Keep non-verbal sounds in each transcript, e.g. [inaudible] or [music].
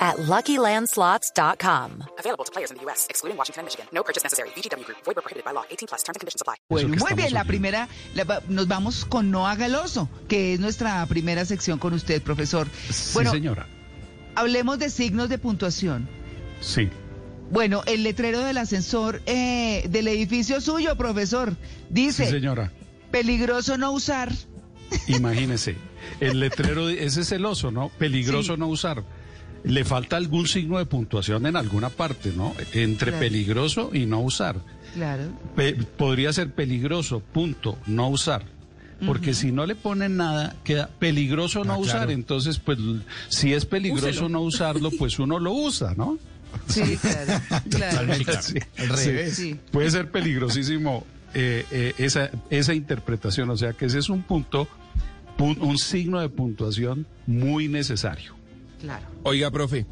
at LuckyLandSlots.com. Available to players in the U.S., excluding Washington and Michigan. No purchase necessary. VGW Group. Void prohibited by law. 18 plus. Terms and conditions apply. Bueno, que muy bien, la primera, la nos vamos con Noa Galoso, que es nuestra primera sección con usted, profesor. Sí, bueno, señora. hablemos de signos de puntuación. Sí. Bueno, el letrero del ascensor eh, del edificio suyo, profesor, dice, Sí, señora. peligroso no usar. Imagínese. El letrero, ese es el oso, ¿no? Peligroso Sí. no usar. Le falta algún signo de puntuación en alguna parte, ¿no? Entre Claro. peligroso y no usar. Claro. Pe- podría ser peligroso, punto, no usar. Porque si no le ponen nada, queda peligroso no Ah, usar. claro. Entonces, pues, si es peligroso no usarlo, pues uno lo usa, ¿no? Sí, claro. [laughs] claro. Sí, Al revés. Sí. Puede ser peligrosísimo eh, eh, esa, esa interpretación. O sea que ese es un punto, pun- un signo de puntuación muy necesario. Claro. Oiga, profe,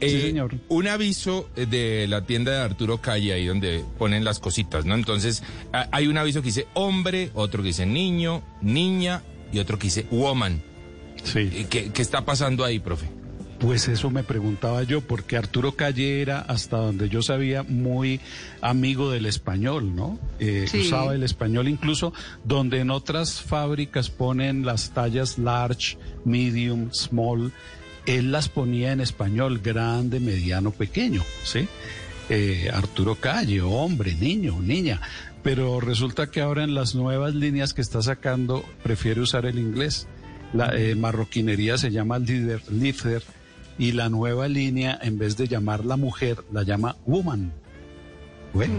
eh, Sí, señor. un aviso de la tienda de Arturo Calle, ahí donde ponen las cositas, ¿no? Entonces, a- hay un aviso que dice hombre, otro que dice niño, niña y otro que dice woman. Sí. Eh, ¿Qué, qué está pasando ahí, profe? Pues eso me preguntaba yo, porque Arturo Calle era, hasta donde yo sabía, muy amigo del español, ¿no? Eh, Sí. Usaba el español incluso donde en otras fábricas ponen las tallas large, medium, small, él las ponía en español, grande, mediano, pequeño, ¿sí? Eh, Arturo Calle, hombre, niño, niña. Pero resulta que ahora en las nuevas líneas que está sacando prefiere usar el inglés. La eh, marroquinería se llama líder, lifter y la nueva línea, en vez de llamarla mujer, la llama woman. Bueno,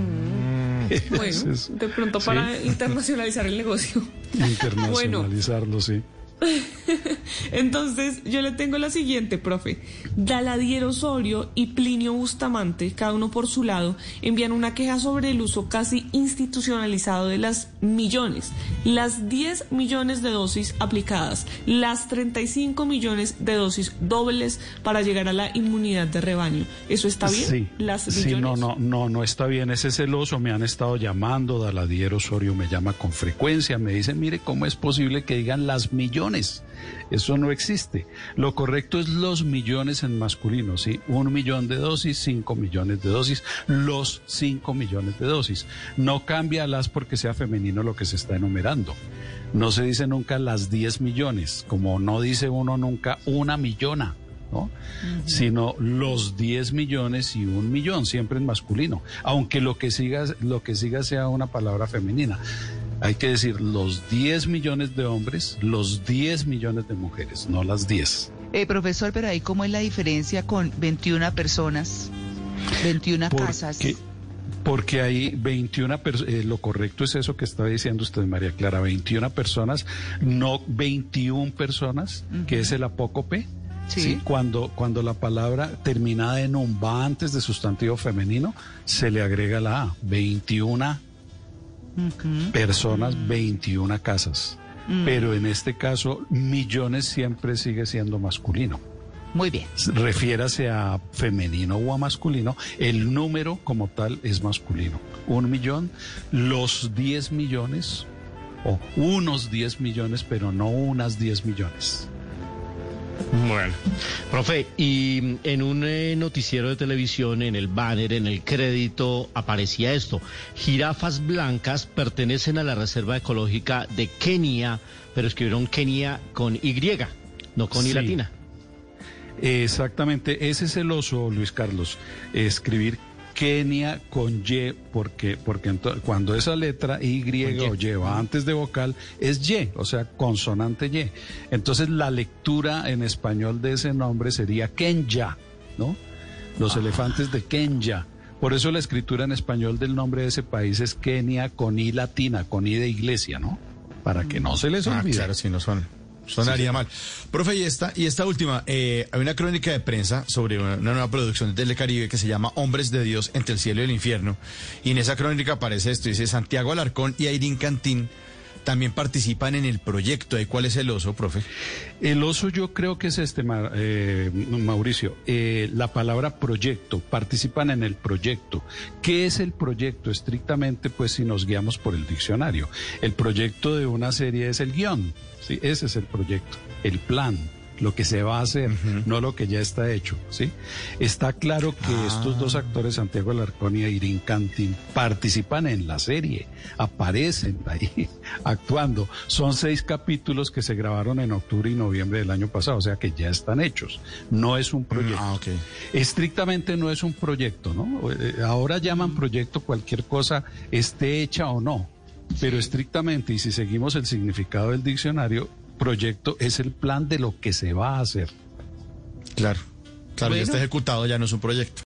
[laughs] Bueno, eso es de pronto para internacionalizar el negocio. [laughs] internacionalizarlo, sí. [laughs] Entonces, yo le tengo la siguiente, profe. Daladier Osorio y Plinio Bustamante, cada uno por su lado, envían una queja sobre el uso casi institucionalizado de las millones. Las 10 millones de dosis aplicadas, las 35 millones de dosis dobles para llegar a la inmunidad de rebaño. ¿Eso está bien? Sí, Las sí, no, no, no, no está bien. Ese celoso me han estado llamando, Daladier Osorio me llama con frecuencia, me dice, mire, ¿cómo es posible que digan las millones? Eso no existe. Lo correcto es los millones en masculino, ¿sí? Un millón de dosis, cinco millones de dosis, los cinco millones de dosis. No cambia las porque sea femenino lo que se está enumerando. No se dice nunca las 10 millones, como no dice uno nunca una millona. ¿no? sino los 10 millones y un millón, siempre en masculino, aunque lo que siga, lo que siga sea una palabra femenina. Hay que decir los 10 millones de hombres, los 10 millones de mujeres, no las 10. Eh, profesor, pero ahí cómo es la diferencia con 21 personas, 21 casas. Porque, hay 21 personas, lo correcto es eso que está diciendo usted, María Clara, 21 personas, no 21 personas, que es el apócope. Sí. Sí, Cuando, cuando la palabra terminada en un va antes de sustantivo femenino, se le agrega la A. 21 Personas, 21 casas. Pero en este caso, millones siempre sigue siendo masculino. Muy bien. Refiérase a femenino o a masculino, el número como tal es masculino. Un millón, los 10 millones, o unos 10 millones, pero no unas 10 millones. Bueno, profe, y en un eh, noticiero de televisión, en el banner, en el crédito, aparecía esto. Jirafas blancas pertenecen a la Reserva Ecológica de Kenia, pero escribieron Kenia con Y, no con I latina. Exactamente, ese es el oso, Luis Carlos. Escribir Kenia con Y, porque, porque cuando esa letra Y o Y va antes de vocal, es Y, o sea, consonante Y. Entonces la lectura en español de ese nombre sería Kenya, ¿no? Los elefantes de Kenya. Por eso la escritura en español del nombre de ese país es Kenia con I latina, con I de iglesia, ¿no? Para que no se les Ah, olvide. claro, sí, no son. Sonaría mal. Profe, y esta, y esta última, eh, hay una crónica de prensa sobre una, una nueva producción de Telecaribe que se llama Hombres de Dios entre el cielo y el infierno. Y en esa crónica aparece esto, dice Santiago Alarcón y Airín Cantín también participan en el proyecto. ¿Y cuál es el oso, profe? El oso yo creo que es este, eh, Mauricio. Eh, la palabra proyecto, participan en el proyecto. ¿Qué es el proyecto? Estrictamente, pues si nos guiamos por el diccionario. El proyecto de una serie es el guion. ¿sí? Ese es el proyecto, el plan. Lo que se va a hacer, no lo que ya está hecho, ¿sí? Está claro que estos dos actores, Santiago Alarcón y Irene Cantín, participan en la serie, aparecen ahí [laughs] actuando. Son seis capítulos que se grabaron en octubre y noviembre del año pasado, o sea que ya están hechos. No es un proyecto. Ah. Estrictamente no es un proyecto, ¿no? Eh, Ahora llaman proyecto cualquier cosa, esté hecha o no. Pero estrictamente, y si seguimos el significado del diccionario, proyecto es el plan de lo que se va a hacer. Claro. Claro, ya Bueno. está ejecutado, ya no es un proyecto.